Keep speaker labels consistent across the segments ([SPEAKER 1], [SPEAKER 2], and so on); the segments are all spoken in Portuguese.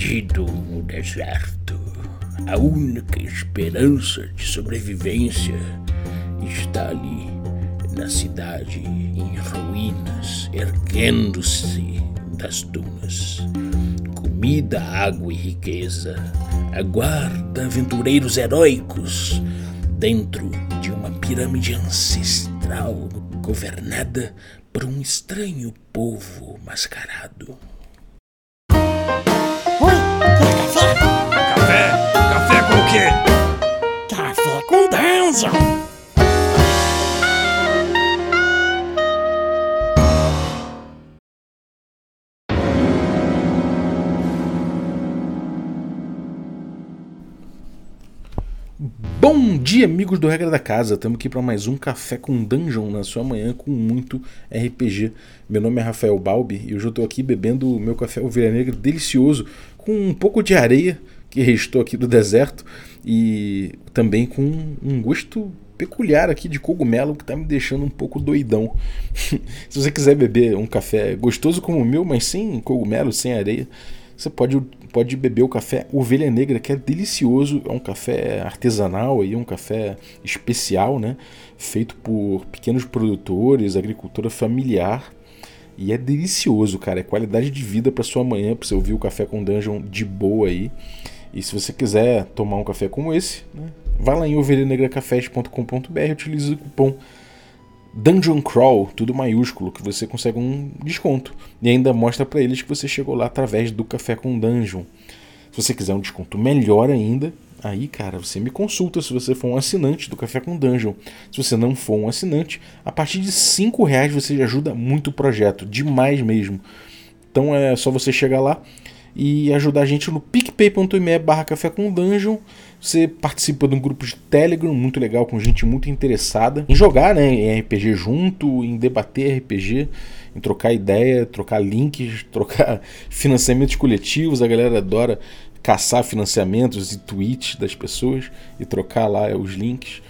[SPEAKER 1] perdido no deserto. A única esperança de sobrevivência está ali na cidade em ruínas, erguendo-se das dunas. Comida, água e riqueza aguarda aventureiros heróicos dentro de uma pirâmide ancestral governada por um estranho povo mascarado.
[SPEAKER 2] Café?
[SPEAKER 3] Café? Café com o quê?
[SPEAKER 2] Café com Dungeon.
[SPEAKER 4] Bom dia, amigos do Regra da Casa. Estamos aqui para mais um Café com Dungeon na sua manhã com muito RPG. Meu nome é Rafael Balbi e hoje eu estou aqui bebendo o meu café ovelha negra delicioso com um pouco de areia que restou aqui do deserto e também com um gosto peculiar aqui de cogumelo que está me deixando um pouco doidão. Se você quiser beber um café gostoso como o meu, mas sem cogumelo, sem areia, você pode, pode beber o café Ovelha Negra, que é delicioso. É um café artesanal, aí, um café especial, né? feito por pequenos produtores, agricultura familiar. E é delicioso, cara. É qualidade de vida para sua manhã, para você ouvir o café com dungeon de boa aí. E se você quiser tomar um café como esse, né? vá lá em ovelhanegracafés.com.br e utilize o cupom Dungeon Crawl, tudo maiúsculo, que você consegue um desconto. E ainda mostra para eles que você chegou lá através do Café com Dungeon. Se você quiser um desconto melhor ainda, aí, cara, você me consulta se você for um assinante do Café com Dungeon. Se você não for um assinante, a partir de 5 reais você ajuda muito o projeto, demais mesmo. Então é só você chegar lá e ajudar a gente no picpay.me barra café com dungeon. Você participa de um grupo de Telegram muito legal, com gente muito interessada em jogar né, em RPG junto, em debater RPG, em trocar ideia, trocar links, trocar financiamentos coletivos. A galera adora caçar financiamentos e tweets das pessoas e trocar lá os links.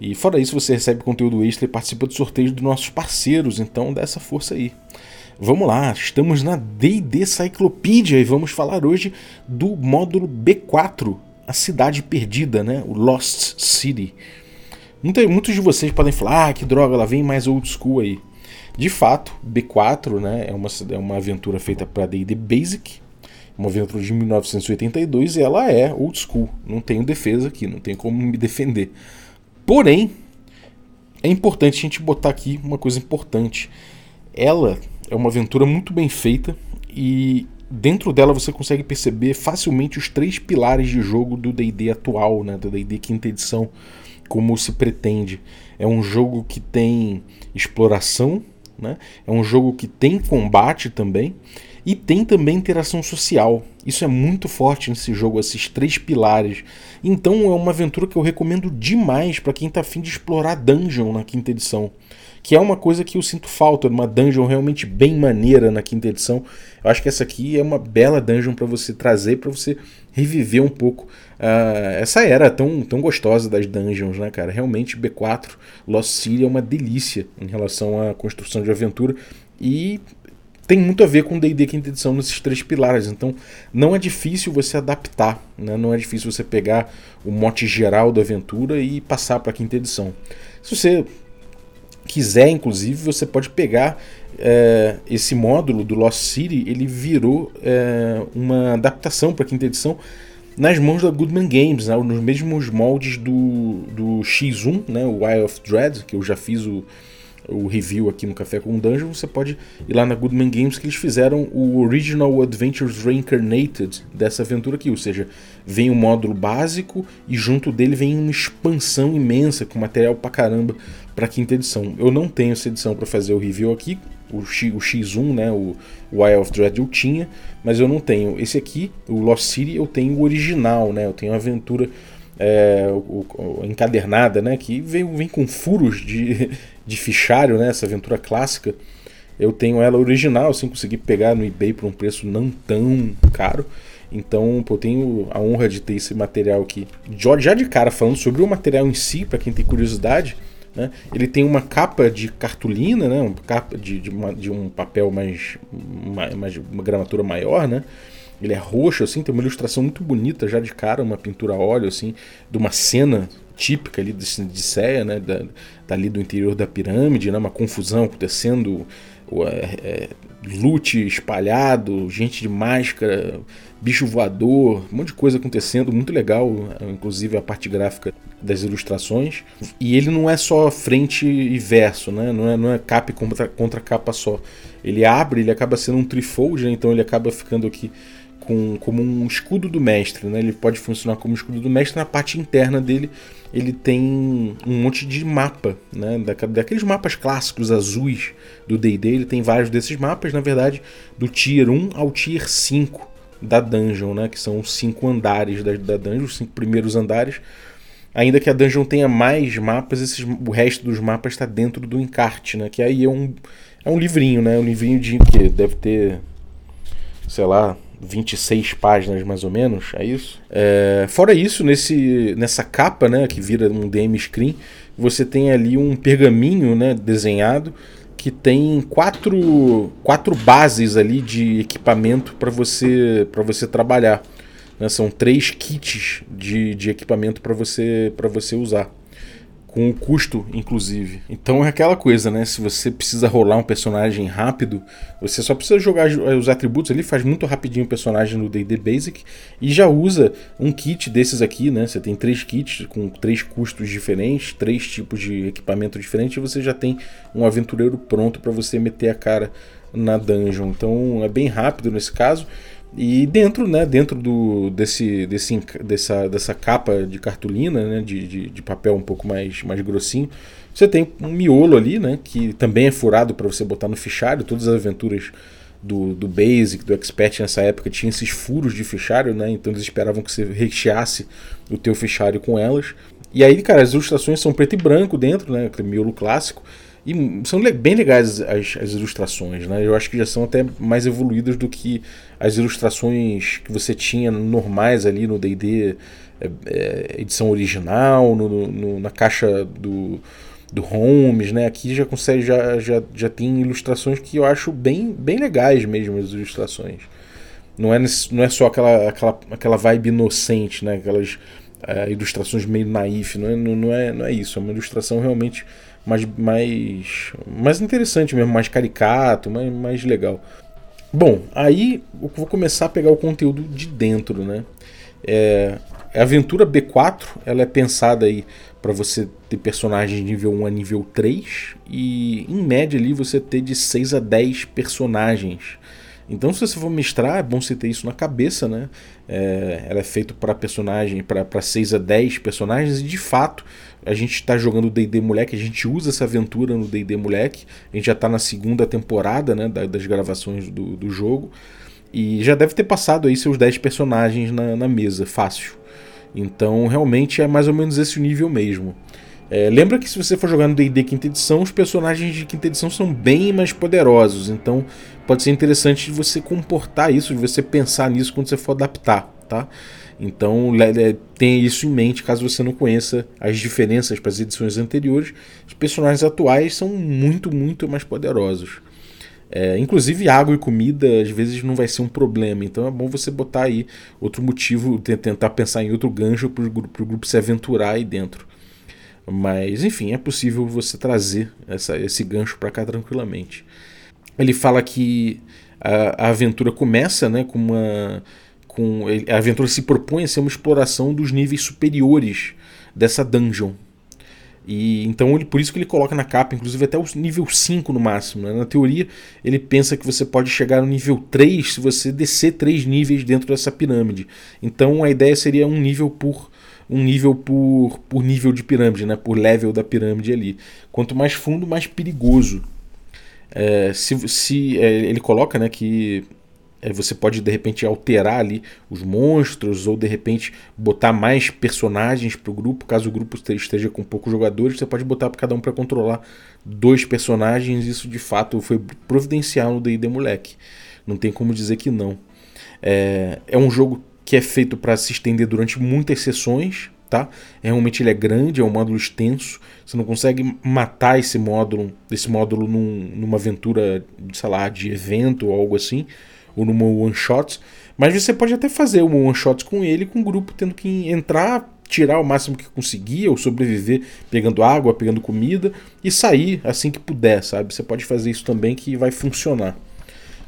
[SPEAKER 4] E fora isso, você recebe conteúdo extra e participa de sorteios dos nossos parceiros, então dá essa força aí. Vamos lá, estamos na D&D Cyclopedia e vamos falar hoje do módulo B4, a cidade perdida, né? O Lost City. Muitos de vocês podem falar, ah, que droga, ela vem mais old school aí. De fato, B4 né, é, uma, é uma aventura feita para D&D Basic, uma aventura de 1982 e ela é old school. Não tenho defesa aqui, não tenho como me defender. Porém, é importante a gente botar aqui uma coisa importante. Ela é uma aventura muito bem feita e dentro dela você consegue perceber facilmente os três pilares de jogo do D&D atual, né, do D&D quinta edição, como se pretende. É um jogo que tem exploração, né? É um jogo que tem combate também e tem também interação social. Isso é muito forte nesse jogo, esses três pilares. Então é uma aventura que eu recomendo demais para quem está afim de explorar dungeon na quinta edição que é uma coisa que eu sinto falta, uma dungeon realmente bem maneira na quinta edição. Eu acho que essa aqui é uma bela dungeon para você trazer, para você reviver um pouco uh, essa era tão, tão gostosa das dungeons, né, cara? Realmente B4 Lost City é uma delícia em relação à construção de aventura e tem muito a ver com D&D quinta edição nesses três pilares, então não é difícil você adaptar, né? não é difícil você pegar o mote geral da aventura e passar para a quinta edição. Se você quiser, inclusive, você pode pegar é, esse módulo do Lost City, ele virou é, uma adaptação para a quinta edição nas mãos da Goodman Games, né, nos mesmos moldes do, do X1, né, o Eye of Dread, que eu já fiz o, o review aqui no Café com Dungeon, você pode ir lá na Goodman Games que eles fizeram o Original Adventures Reincarnated dessa aventura aqui, ou seja, vem o um módulo básico e junto dele vem uma expansão imensa com material pra caramba para quinta edição. Eu não tenho essa edição para fazer o review aqui, o, X, o X1, né, o, Eye of Dread eu tinha, mas eu não tenho. Esse aqui, o Lost City, eu tenho o original, né, eu tenho a aventura é, o, o, encadernada, né, que vem, vem com furos de, de fichário, né, essa aventura clássica. Eu tenho ela original, assim, consegui pegar no eBay por um preço não tão caro. Então, pô, eu tenho a honra de ter esse material aqui. Já de cara, falando sobre o material em si, para quem tem curiosidade, né? Ele tem uma capa de cartolina, né? uma capa de, de, uma, de um papel mais, mais, uma gramatura maior, né? Ele é roxo, assim, tem uma ilustração muito bonita já de cara, uma pintura a óleo, assim, de uma cena típica ali de, Ceia, né? Da, dali do interior da pirâmide, né? Uma confusão acontecendo, é, é, lute espalhado, gente de máscara, bicho voador, um monte de coisa acontecendo, muito legal, inclusive a parte gráfica das ilustrações. E ele não é só frente e verso, né? Não é, não é capa contra, contra capa só. Ele abre, ele acaba sendo um trifold, né? então ele acaba ficando aqui com, como um escudo do mestre, né? Ele pode funcionar como escudo do mestre. Na parte interna dele, ele tem um monte de mapa, né? Da, daqueles mapas clássicos azuis do D&D. Ele tem vários desses mapas, na verdade, do Tier 1 ao Tier 5 da dungeon, né? Que são os cinco andares da, da dungeon, os cinco primeiros andares. Ainda que a dungeon tenha mais mapas, esses, o resto dos mapas está dentro do encarte, né? Que aí é um, é um livrinho, né? Um livrinho de que deve ter, sei lá, 26 páginas mais ou menos, é isso? É, fora isso, nesse, nessa capa, né, que vira um DM screen, você tem ali um pergaminho, né, desenhado que tem quatro, quatro bases ali de equipamento para você para você trabalhar. Né? São três kits de, de equipamento para você para você usar com o custo, inclusive. Então é aquela coisa, né? Se você precisa rolar um personagem rápido, você só precisa jogar os atributos ali, faz muito rapidinho o personagem no D&D Basic e já usa um kit desses aqui, né? Você tem três kits com três custos diferentes, três tipos de equipamento diferentes e você já tem um aventureiro pronto para você meter a cara na dungeon. Então é bem rápido nesse caso. E dentro, né, dentro do, desse, desse, dessa, dessa capa de cartolina, né, de, de, de, papel um pouco mais, mais grossinho, você tem um miolo ali, né, que também é furado para você botar no fichário. Todas as aventuras do, do Basic, do Expert nessa época tinham esses furos de fichário, né, então eles esperavam que você recheasse o teu fichário com elas. E aí, cara, as ilustrações são preto e branco dentro, né, aquele miolo clássico. E são bem legais as, as, ilustrações, né? Eu acho que já são até mais evoluídas do que as ilustrações que você tinha normais ali no D&D é, é, edição original, no, no, na caixa do, do Holmes, né? Aqui já consegue, já, já, já tem ilustrações que eu acho bem, bem legais mesmo, as ilustrações. Não é, não é só aquela, aquela, aquela vibe inocente, né? Aquelas é, ilustrações meio naif, não é, não, não, é, não é isso, é uma ilustração realmente mais, mais, mais interessante mesmo, mais caricato, mais, mais legal. Bom, aí eu vou começar a pegar o conteúdo de dentro, né? É, a aventura B4 ela é pensada aí para você ter personagens de nível 1 a nível 3 e em média ali você ter de 6 a 10 personagens então, se você for mestrar, é bom você ter isso na cabeça, né? É, ela é feita para personagem, para 6 a 10 personagens, e de fato, a gente está jogando DD Moleque, a gente usa essa aventura no DD Moleque, a gente já está na segunda temporada né, das gravações do, do jogo, e já deve ter passado aí seus 10 personagens na, na mesa, fácil. Então, realmente é mais ou menos esse nível mesmo. É, lembra que se você for jogar no D&D quinta edição, os personagens de quinta edição são bem mais poderosos, então pode ser interessante você comportar isso, de você pensar nisso quando você for adaptar, tá? Então tenha isso em mente caso você não conheça as diferenças para as edições anteriores. Os personagens atuais são muito, muito mais poderosos. É, inclusive água e comida às vezes não vai ser um problema, então é bom você botar aí outro motivo, tentar pensar em outro gancho para o grupo se aventurar aí dentro. Mas, enfim, é possível você trazer essa, esse gancho para cá tranquilamente. Ele fala que a, a, aventura começa né, com uma. Com, a aventura se propõe a ser uma exploração dos níveis superiores dessa dungeon. E então ele, por isso que ele coloca na capa, inclusive até o nível 5 no máximo. Né? Na teoria, ele pensa que você pode chegar no nível 3 se você descer 3 níveis dentro dessa pirâmide. Então a ideia seria um nível por um nível por, por nível de pirâmide, né? por level da pirâmide ali. Quanto mais fundo, mais perigoso. É, se se é, ele coloca né, que você pode de repente alterar ali os monstros ou de repente botar mais personagens para o grupo. Caso o grupo esteja com poucos jogadores, você pode botar para cada um para controlar dois personagens. Isso de fato foi providencial no D&D Moleque. Não tem como dizer que não. É, é um jogo que é feito para se estender durante muitas sessões, tá? Realmente ele é grande, é um módulo extenso. Você não consegue matar esse módulo, esse módulo num, numa aventura, sei lá, de evento ou algo assim. Ou numa one shot. Mas você pode até fazer uma one shot com ele, com o grupo tendo que entrar, tirar o máximo que conseguir, ou sobreviver pegando água, pegando comida e sair assim que puder, sabe? Você pode fazer isso também que vai funcionar.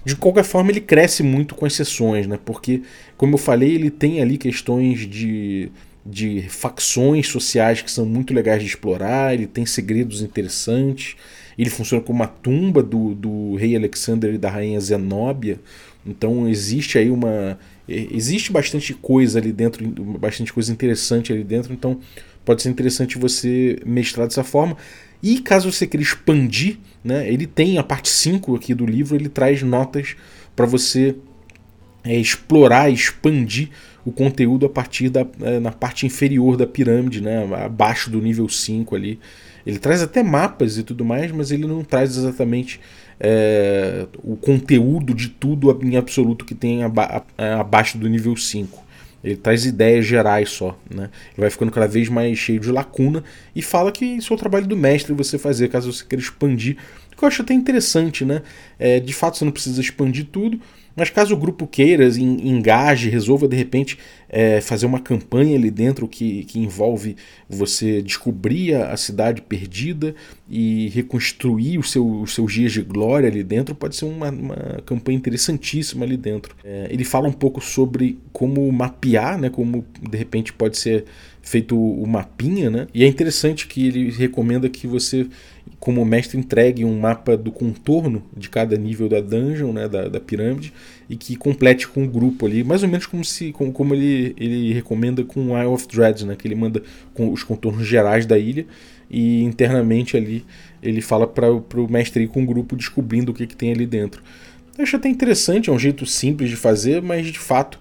[SPEAKER 4] De qualquer forma, ele cresce muito com as sessões, né? Porque, como eu falei, ele tem ali questões de, de facções sociais que são muito legais de explorar, ele tem segredos interessantes, ele funciona como uma tumba do, do rei Alexander e da rainha Zenóbia. Então existe aí uma. Existe bastante coisa ali dentro, bastante coisa interessante ali dentro, então pode ser interessante você mestrar dessa forma. E caso você queira expandir, né, ele tem a parte 5 aqui do livro, ele traz notas para você é, explorar, expandir o conteúdo a partir da é, na parte inferior da pirâmide, né, abaixo do nível 5 ali. Ele traz até mapas e tudo mais, mas ele não traz exatamente é, o conteúdo de tudo em absoluto que tem aba abaixo do nível 5. Ele traz ideias gerais só, né? Ele vai ficando cada vez mais cheio de lacuna e fala que isso é o trabalho do mestre você fazer, caso você queira expandir. O que eu acho até interessante, né? É, de fato você não precisa expandir tudo, mas caso o grupo queira, engaje, resolva de repente é, fazer uma campanha ali dentro que, que envolve você descobrir a, cidade perdida e reconstruir os, seu, os seus dias de glória ali dentro, pode ser uma, uma campanha interessantíssima ali dentro. É, ele fala um pouco sobre como mapear, né, como de repente pode ser feito o mapinha, né? E é interessante que ele recomenda que você, como mestre, entregue um mapa do contorno de cada nível da dungeon, né, da, da pirâmide, e que complete com o grupo ali, mais ou menos como se como, como ele, ele recomenda com o Eye of Dread, né, que ele manda com os contornos gerais da ilha e internamente ali ele fala para o mestre ir com o grupo descobrindo o que, que tem ali dentro. Eu acho até interessante, é um jeito simples de fazer, mas de fato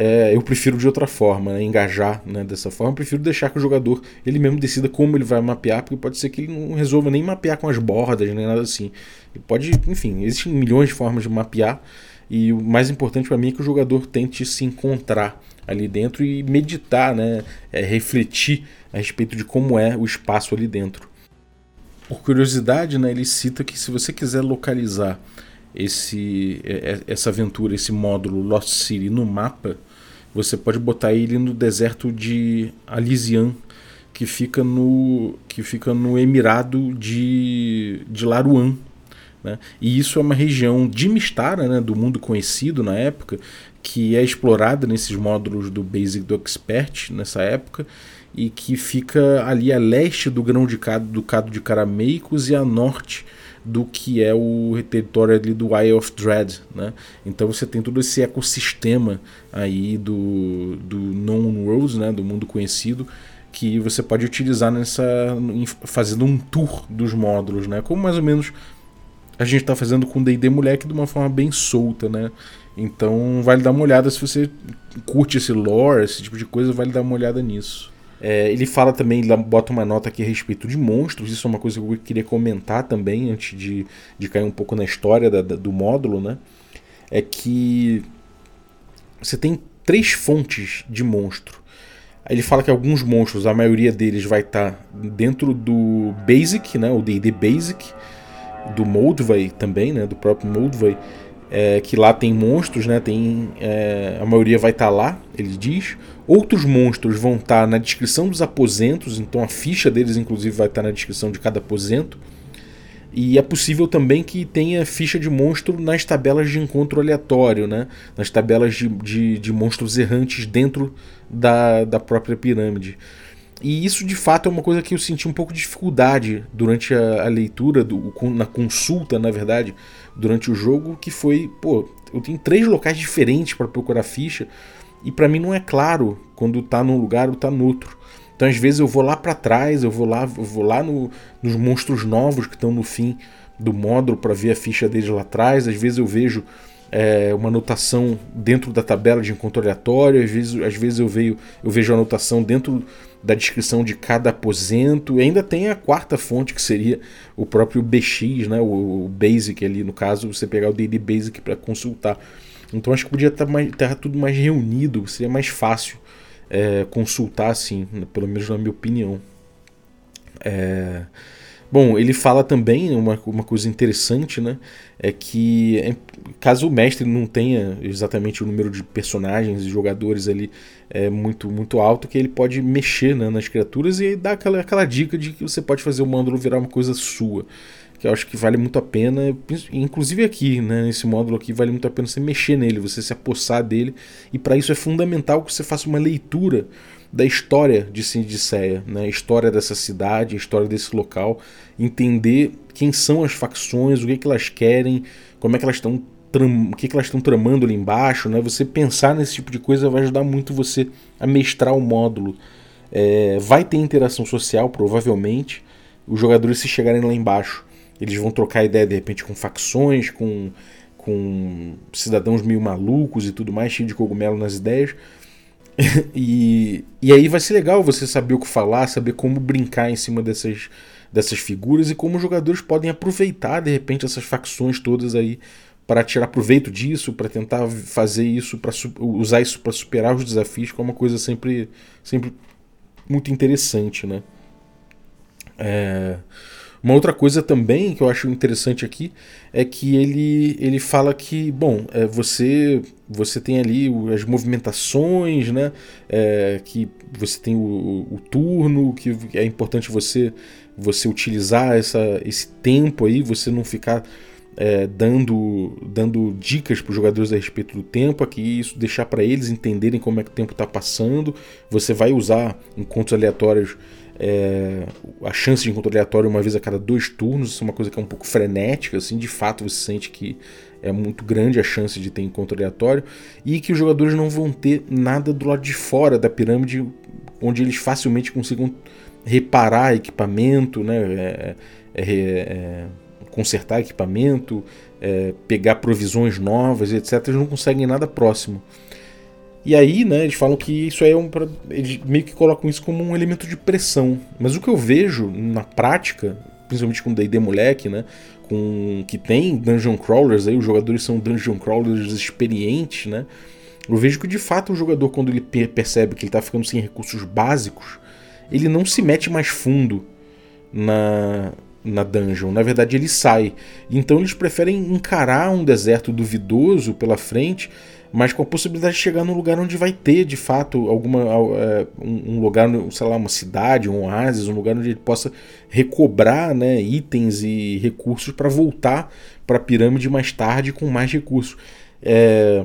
[SPEAKER 4] é, eu prefiro de outra forma, né, engajar né, dessa forma. Eu prefiro deixar que o jogador ele mesmo decida como ele vai mapear, porque pode ser que ele não resolva nem mapear com as bordas, nem nada assim. Ele pode, enfim, existem milhões de formas de mapear. E o mais importante para mim é que o jogador tente se encontrar ali dentro e meditar, né, é, refletir a respeito de como é o espaço ali dentro. Por curiosidade, né, ele cita que se você quiser localizar esse, é, é, essa aventura, esse módulo Lost City no mapa, você pode botar ele no deserto de Alisian, que fica no, que fica no Emirado de, de Laruan. Né? E isso é uma região de Mistara, né, do mundo conhecido na época, que é explorada nesses módulos do Basic do Expert nessa época e que fica ali a leste do grão de cado do Cado de Carameicos e a norte do que é o território ali do Eye of Dread, né? Então você tem todo esse ecossistema aí do, do known world, né? Do mundo conhecido que você pode utilizar nessa fazendo um tour dos módulos, né? Como mais ou menos a gente está fazendo com D&D Moleque de uma forma bem solta, né? Então vale dar uma olhada se você curte esse lore, esse tipo de coisa, vale dar uma olhada nisso. É, ele fala também, ele bota uma nota aqui a respeito de monstros, isso é uma coisa que eu queria comentar também, antes de, de cair um pouco na história da, da, do módulo, né? É que você tem três fontes de monstro. Ele fala que alguns monstros, a maioria deles vai estar tá dentro do Basic, né? O D&D Basic, do Moldvay também, né? Do próprio Moldvay, é, que lá tem monstros, né? Tem, é, a maioria vai estar tá lá, ele diz. Outros monstros vão estar tá na descrição dos aposentos, então a ficha deles, inclusive, vai estar tá na descrição de cada aposento. E é possível também que tenha ficha de monstro nas tabelas de encontro aleatório, né? nas tabelas de, de, de monstros errantes dentro da, da própria pirâmide. E isso de fato é uma coisa que eu senti um pouco de dificuldade durante a, a leitura, do, na consulta, na verdade, durante o jogo, que foi, pô, eu tenho três locais diferentes para procurar ficha e para mim não é claro quando tá num lugar ou tá no outro. Então às vezes eu vou lá para trás, eu vou lá, eu vou lá no, nos monstros novos que estão no fim do módulo para ver a ficha deles lá atrás. Às vezes eu vejo é, uma anotação dentro da tabela de encontro aleatório, às vezes, às vezes eu, vejo, eu vejo a anotação dentro da descrição de cada aposento, e ainda tem a quarta fonte que seria o próprio BX, né, o, o Basic ali, no caso, você pegar o DD Basic para consultar. Então acho que podia estar, mais, estar tudo mais reunido, seria mais fácil é, consultar assim, né, pelo menos na minha opinião. É, Bom, ele fala também uma, uma coisa interessante, né? É que é, caso o mestre não tenha exatamente o número de personagens e jogadores ali é, muito, muito alto, que ele pode mexer né, nas criaturas e dar aquela, aquela dica de que você pode fazer o módulo virar uma coisa sua. Que eu acho que vale muito a pena, inclusive aqui, né, nesse módulo aqui, vale muito a pena você mexer nele, você se apossar dele, e para isso é fundamental que você faça uma leitura da história de Sindiceia, né? a história dessa cidade, a história desse local, entender quem são as facções, o que, é que elas querem, como é que elas estão o que, é que elas estão tramando ali embaixo, né? Você pensar nesse tipo de coisa vai ajudar muito você a mestrar o módulo. É, vai ter interação social, provavelmente. Os jogadores, se chegarem lá embaixo, eles vão trocar ideia de repente com facções, com, com cidadãos meio malucos e tudo mais, cheio de cogumelo nas ideias. e, e aí vai ser legal você saber o que falar, saber como brincar em cima dessas, dessas figuras e como os jogadores podem aproveitar de repente essas facções todas aí para tirar proveito disso, para tentar fazer isso, para usar isso para superar os desafios, que é uma coisa sempre, sempre muito interessante, né? É... Uma outra coisa também que eu acho interessante aqui é que ele, ele fala que, bom, é, você você tem ali as movimentações, né? É, que você tem o, o, turno, que é importante você você utilizar essa, esse tempo aí, você não ficar é, dando, dando dicas para os jogadores a respeito do tempo, aqui isso deixar para eles entenderem como é que o tempo está passando. Você vai usar encontros aleatórios é, a chance de encontro aleatório uma vez a cada dois turnos, isso é uma coisa que é um pouco frenética, assim, de fato você sente que é muito grande a chance de ter encontro aleatório, e que os jogadores não vão ter nada do lado de fora da pirâmide onde eles facilmente consigam reparar equipamento, né, é, é, é, consertar equipamento, é, pegar provisões novas, etc. Eles não conseguem nada próximo. E aí, né, eles falam que isso é um. Eles meio que colocam isso como um elemento de pressão. Mas o que eu vejo na prática, principalmente com DD Moleque, né? Com, que tem dungeon crawlers aí, os jogadores são dungeon crawlers experientes, né? Eu vejo que de fato o jogador, quando ele percebe que ele está ficando sem recursos básicos, ele não se mete mais fundo na, na dungeon. Na verdade, ele sai. Então eles preferem encarar um deserto duvidoso pela frente mas com a possibilidade de chegar num lugar onde vai ter de fato alguma é, um lugar, sei lá, uma cidade, um oásis, um lugar onde ele possa recobrar né, itens e recursos para voltar para a pirâmide mais tarde com mais recursos. É,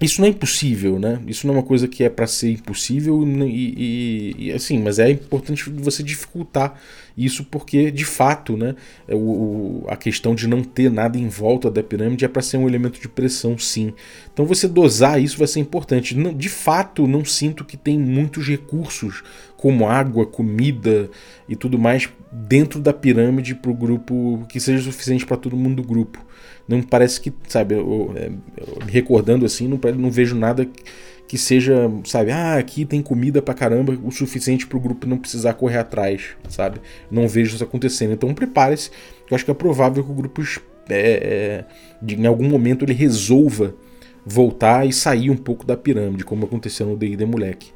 [SPEAKER 4] isso não é impossível, né? Isso não é uma coisa que é para ser impossível e, e, e, assim, mas é importante você dificultar isso porque, de fato, né, o, a questão de não ter nada em volta da pirâmide é para ser um elemento de pressão, sim. Então você dosar isso vai ser importante. Não, de fato, não sinto que tem muitos recursos como água, comida e tudo mais dentro da pirâmide para o grupo que seja suficiente para todo mundo do grupo. Não parece que, sabe, eu, eu, eu, recordando assim, não, não vejo nada que seja, sabe, ah, aqui tem comida pra caramba o suficiente para o grupo não precisar correr atrás, sabe? Não vejo isso acontecendo. Então prepare-se, eu acho que é provável que o grupo, é, é, de, em algum momento, ele resolva voltar e sair um pouco da pirâmide, como aconteceu no D&D Moleque.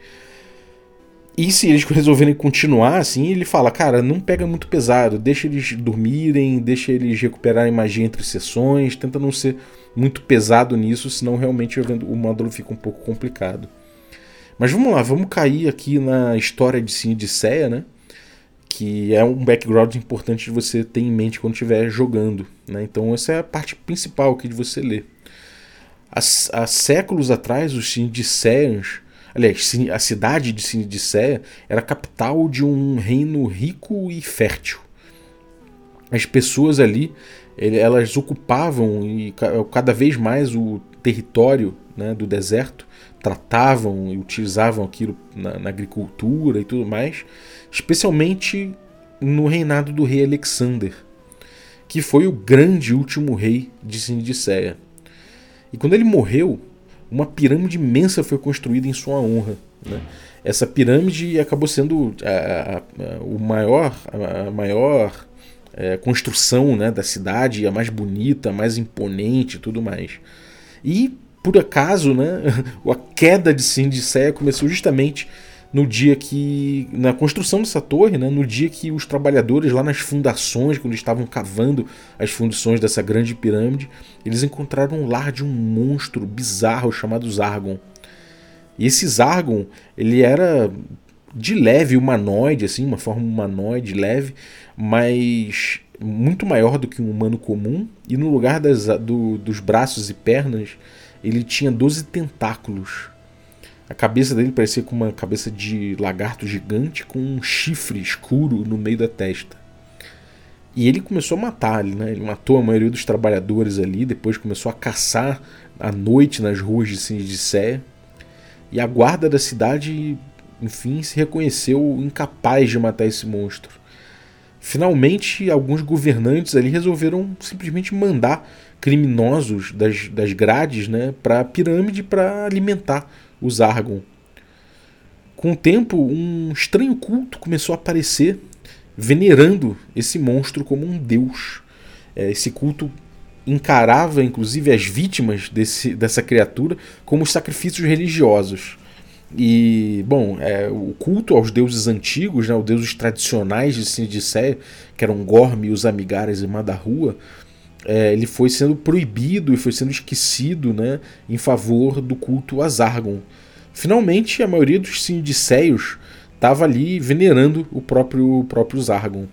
[SPEAKER 4] E se eles resolverem continuar assim, ele fala, cara, não pega muito pesado, deixa eles dormirem, deixa eles recuperarem magia entre sessões, tenta não ser muito pesado nisso, senão realmente o módulo fica um pouco complicado. Mas vamos lá, vamos cair aqui na história de Cine de Ceia, né? Que é um background importante de você ter em mente quando estiver jogando. Né? Então essa é a parte principal aqui de você ler. Há, há séculos atrás, os Cine de Ceians Aliás, a cidade de Sinidicéia era capital de um reino rico e fértil. As pessoas ali, elas ocupavam e cada vez mais o território né, do deserto, tratavam e utilizavam aquilo na, na agricultura e tudo mais, especialmente no reinado do rei Alexander, que foi o grande último rei de Sindiceia. E quando ele morreu, uma pirâmide imensa foi construída em sua honra. Né? Essa pirâmide acabou sendo a, a, a o maior, a maior é, construção né, da cidade, a mais bonita, a mais imponente e tudo mais. E, por acaso, né, a queda de Sindicéia começou justamente no dia que. na construção dessa torre, né, no dia que os trabalhadores lá nas fundações, quando estavam cavando as fundições dessa grande pirâmide, eles encontraram um lar de um monstro bizarro chamado Zargon. E esse Zargon, ele era de leve humanoide, assim, uma forma humanoide leve, mas muito maior do que um humano comum, e no lugar das, do, dos braços e pernas, ele tinha 12 tentáculos. A cabeça dele parecia com uma cabeça de lagarto gigante com um chifre escuro no meio da testa. E ele começou a matar, né? ele matou a maioria dos trabalhadores ali, depois começou a caçar à noite nas ruas de Sinidicéia. E a guarda da cidade, enfim, se reconheceu incapaz de matar esse monstro. Finalmente, alguns governantes ali resolveram simplesmente mandar criminosos das, das grades né, para a pirâmide para alimentar os Argon. Com o tempo, um estranho culto começou a aparecer, venerando esse monstro como um deus. É, esse culto encarava, inclusive, as vítimas desse, dessa criatura como sacrifícios religiosos. E, bom, é, o culto aos deuses antigos, né, os deuses tradicionais de Sinidicéia, que eram Gorme, os Amigares e Madarrua, é, ele foi sendo proibido e foi sendo esquecido né, em favor do culto a Zargon. Finalmente, a maioria dos Sinidicéios estava ali venerando o próprio, o próprio Zargon.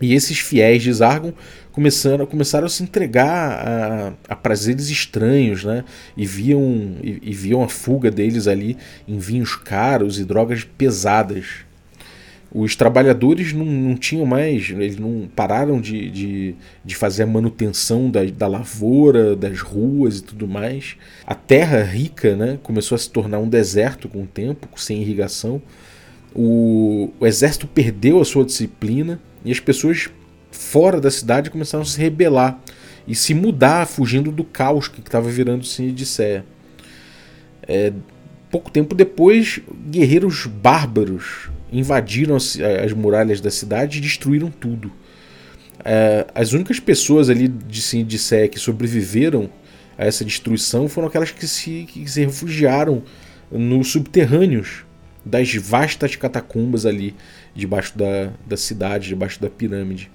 [SPEAKER 4] E esses fiéis de Zargon começaram, começaram a se entregar a, a prazeres estranhos, né? E viam, e, e, viam a fuga deles ali em vinhos caros e drogas pesadas os trabalhadores não, não tinham mais, eles não pararam de, de, de fazer a manutenção da, da lavoura, das ruas e tudo mais. A terra rica né, começou a se tornar um deserto com o tempo, sem irrigação. O, o exército perdeu a sua disciplina e as pessoas fora da cidade começaram a se rebelar e se mudar, fugindo do caos que estava virando Sinidicéia. É, pouco tempo depois, guerreiros bárbaros invadiram as, as muralhas da cidade e destruíram tudo. É, as únicas pessoas ali de Sé que sobreviveram a essa destruição foram aquelas que se, que se refugiaram nos subterrâneos das vastas catacumbas ali debaixo da, da cidade, debaixo da pirâmide.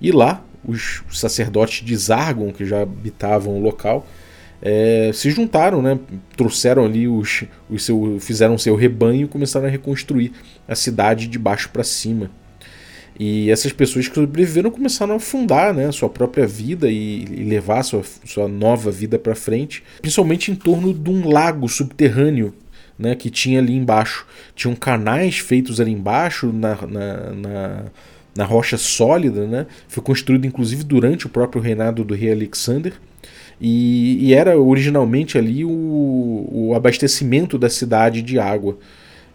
[SPEAKER 4] E lá, os sacerdotes de Zargon, que já habitavam o local, é, se juntaram, né? trouxeram ali os, os seu, fizeram seu rebanho e começaram a reconstruir a cidade de baixo para cima. E essas pessoas que sobreviveram começaram a fundar né, sua própria vida e, e levar sua, sua nova vida para frente, principalmente em torno de um lago subterrâneo né, que tinha ali embaixo. Tinham canais feitos ali embaixo, na, na, na, na rocha sólida. Né? Foi construído inclusive durante o próprio reinado do rei Alexander. E, e era originalmente ali o, o abastecimento da cidade de água.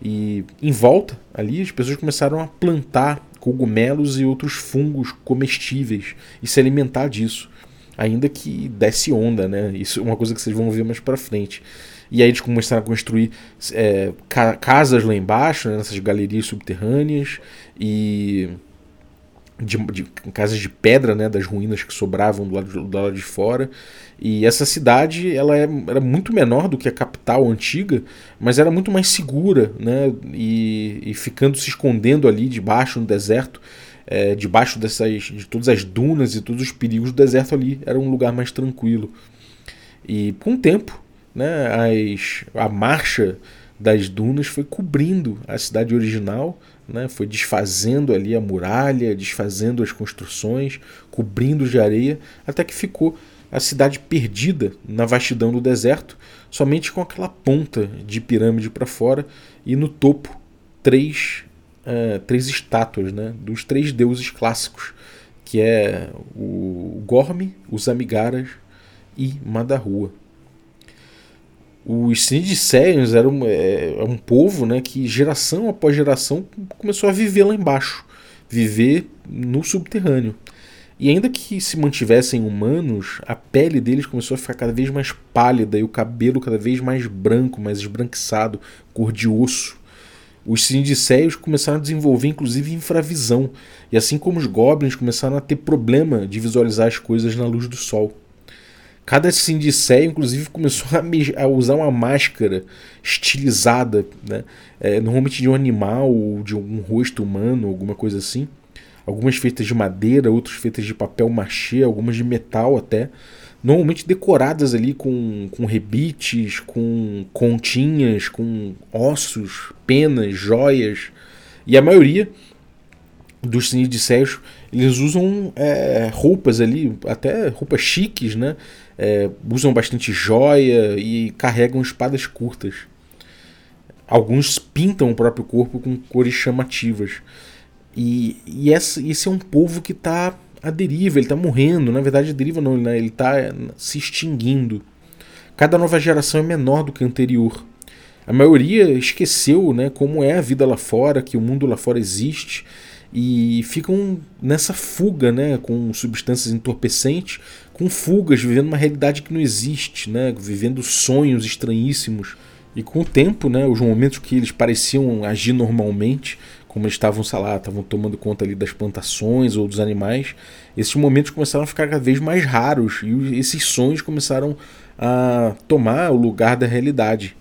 [SPEAKER 4] E em volta ali as pessoas começaram a plantar cogumelos e outros fungos comestíveis e se alimentar disso. Ainda que desse onda, né? Isso é uma coisa que vocês vão ver mais para frente. E aí eles começaram a construir é, ca casas lá embaixo, né, nessas galerias subterrâneas, e de, de, casas de pedra, né, das ruínas que sobravam do lado, do lado de fora. E essa cidade ela é, era muito menor do que a capital antiga, mas era muito mais segura, né, e, e ficando se escondendo ali debaixo no deserto, é, debaixo dessas, de todas as dunas e todos os perigos do deserto ali, era um lugar mais tranquilo. E com o tempo, né, as, a marcha das dunas foi cobrindo a cidade original, né, foi desfazendo ali a muralha, desfazendo as construções, cobrindo de areia, até que ficou a cidade perdida na vastidão do deserto, somente com aquela ponta de pirâmide para fora e no topo três, uh, três estátuas né, dos três deuses clássicos, que é o Gorme, os Amigaras e Madarrua. Os Sinidicéios eram é, é, um povo né, que geração após geração começou a viver lá embaixo, viver no subterrâneo. E ainda que se mantivessem humanos, a pele deles começou a ficar cada vez mais pálida e o cabelo cada vez mais branco, mais esbranquiçado, cor de osso. Os Sinidicéios começaram a desenvolver inclusive infravisão, e assim como os Goblins começaram a ter problema de visualizar as coisas na luz do sol. Cada Sindicé, inclusive, começou a, a, usar uma máscara estilizada, né? É, normalmente de um animal ou de um rosto humano, alguma coisa assim. Algumas feitas de madeira, outras feitas de papel machê, algumas de metal até. Normalmente decoradas ali com, com rebites, com continhas, com ossos, penas, joias. E a maioria dos Sindicéios, eles usam é, roupas ali, até roupas chiques, né? É, usam bastante joia e carregam espadas curtas. Alguns pintam o próprio corpo com cores chamativas. E, e essa, esse é um povo que está à deriva, ele está morrendo. Na verdade, deriva não, né? ele está se extinguindo. Cada nova geração é menor do que a anterior. A maioria esqueceu né, como é a vida lá fora, que o mundo lá fora existe e ficam nessa fuga, né, com substâncias entorpecentes, com fugas, vivendo uma realidade que não existe, né, vivendo sonhos estranhíssimos. E com o tempo, né, os momentos que eles pareciam agir normalmente, como eles estavam, sei lá, estavam tomando conta ali das plantações ou dos animais, esses momentos começaram a ficar cada vez mais raros e esses sonhos começaram a tomar o lugar da realidade.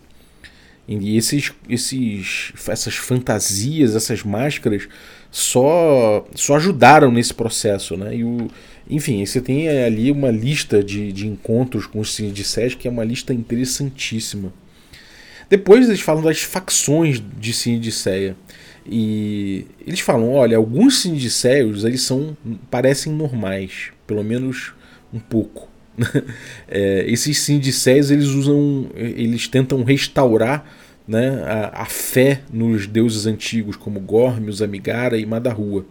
[SPEAKER 4] E esses, esses, essas fantasias, essas máscaras só, só ajudaram nesse processo, né? E o, enfim, você tem ali uma lista de, de encontros com os Cine que é uma lista interessantíssima. Depois eles falam das facções de Sindiceia. E eles falam, olha, alguns Sindiceios eles são parecem normais, pelo menos um pouco. é, esses Sindiceios eles usam, eles tentam restaurar né, a, a, fé nos deuses antigos como Gormios, Amigara e Madarrua.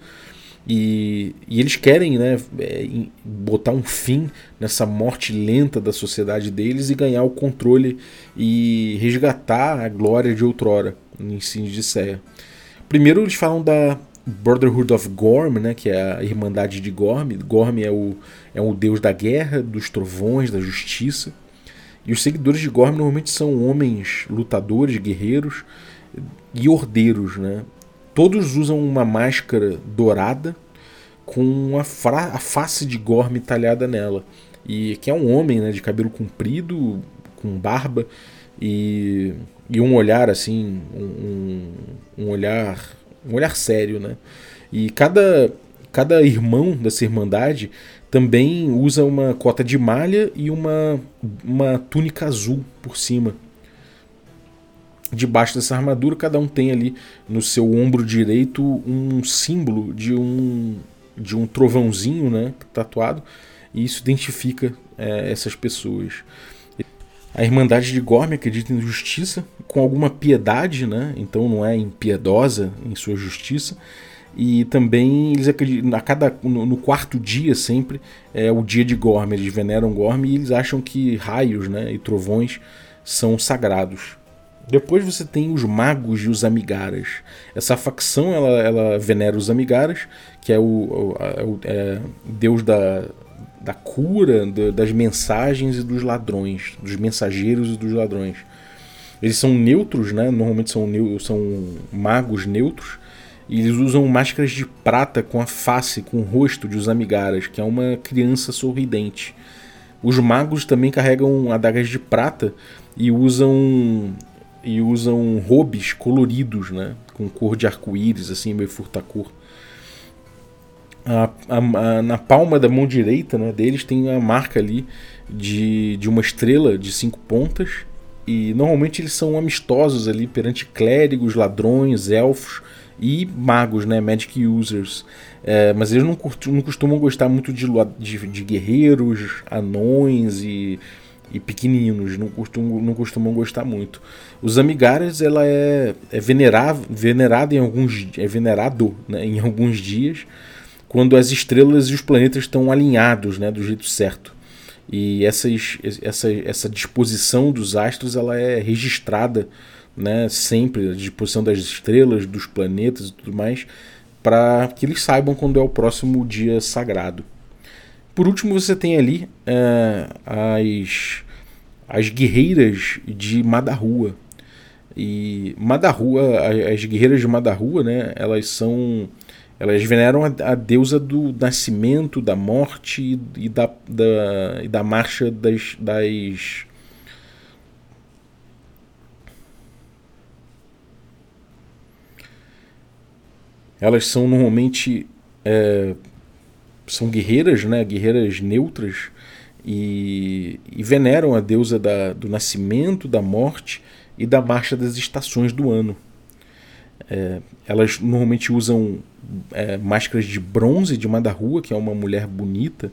[SPEAKER 4] E, e, eles querem né, é, botar um fim nessa morte lenta da sociedade deles e ganhar o controle e resgatar a glória de outrora no ensino de Ceia. Primeiro eles falam da Brotherhood of Gorm, né, que é a Irmandade de Gorm. Gorm é o, é o deus da guerra, dos trovões, da justiça. E os seguidores de Gorm normalmente são homens lutadores, guerreiros e ordeiros, né? Todos usam uma máscara dourada com a, a face de Gorm talhada nela. E que é um homem, né, de cabelo comprido, com barba e, e um olhar assim, um, um olhar, um olhar sério, né? E cada cada irmão dessa irmandade também usa uma cota de malha e uma, uma túnica azul por cima. Debaixo dessa armadura, cada um tem ali no seu ombro direito um símbolo de um, de um trovãozinho né, tatuado, e isso identifica é, essas pessoas. A Irmandade de Gorme acredita em justiça, com alguma piedade, né? então não é impiedosa em sua justiça, e também eles acreditam, a cada, no, no, quarto dia sempre é o dia de Gorm, eles veneram Gorm e eles acham que raios né, e trovões são sagrados. Depois você tem os magos e os amigaras. Essa facção ela, ela venera os amigaras, que é o, o, o é deus da, da cura, das mensagens e dos ladrões, dos mensageiros e dos ladrões. Eles são neutros, né? normalmente são, são magos neutros, e eles usam máscaras de prata com a face, com o rosto de Usamigaras, que é uma criança sorridente. Os magos também carregam adagas de prata e usam e usam robes coloridos, né, com cor de arco-íris, assim meio furtacor. A, a, a, na palma da mão direita né, deles tem a marca ali de, de uma estrela de cinco pontas e normalmente eles são amistosos ali perante clérigos, ladrões, elfos e magos, né, magic users. É, mas eles não, não, costumam gostar muito de, de, de guerreiros, anões e, e pequeninos, não costumam, não costumam gostar muito. Os amigaras ela é, é venerado em alguns é venerado né, em alguns dias quando as estrelas e os planetas estão alinhados, né, do jeito certo. E essas, essa, essa disposição dos astros ela é registrada né, sempre a disposição das estrelas, dos planetas e tudo mais, para que eles saibam quando é o próximo dia sagrado. Por último, você tem ali é, as, as guerreiras de Madarrua. E Madarrua, as guerreiras de Madarrua, né, elas são Elas veneram a, a deusa do nascimento, da morte e da, da, e da marcha das, das elas são normalmente é, são guerreiras, né? Guerreiras neutras e, e veneram a deusa da, do nascimento, da morte e da marcha das estações do ano. É, elas normalmente usam é, máscaras de bronze de Madarrua, que é uma mulher bonita,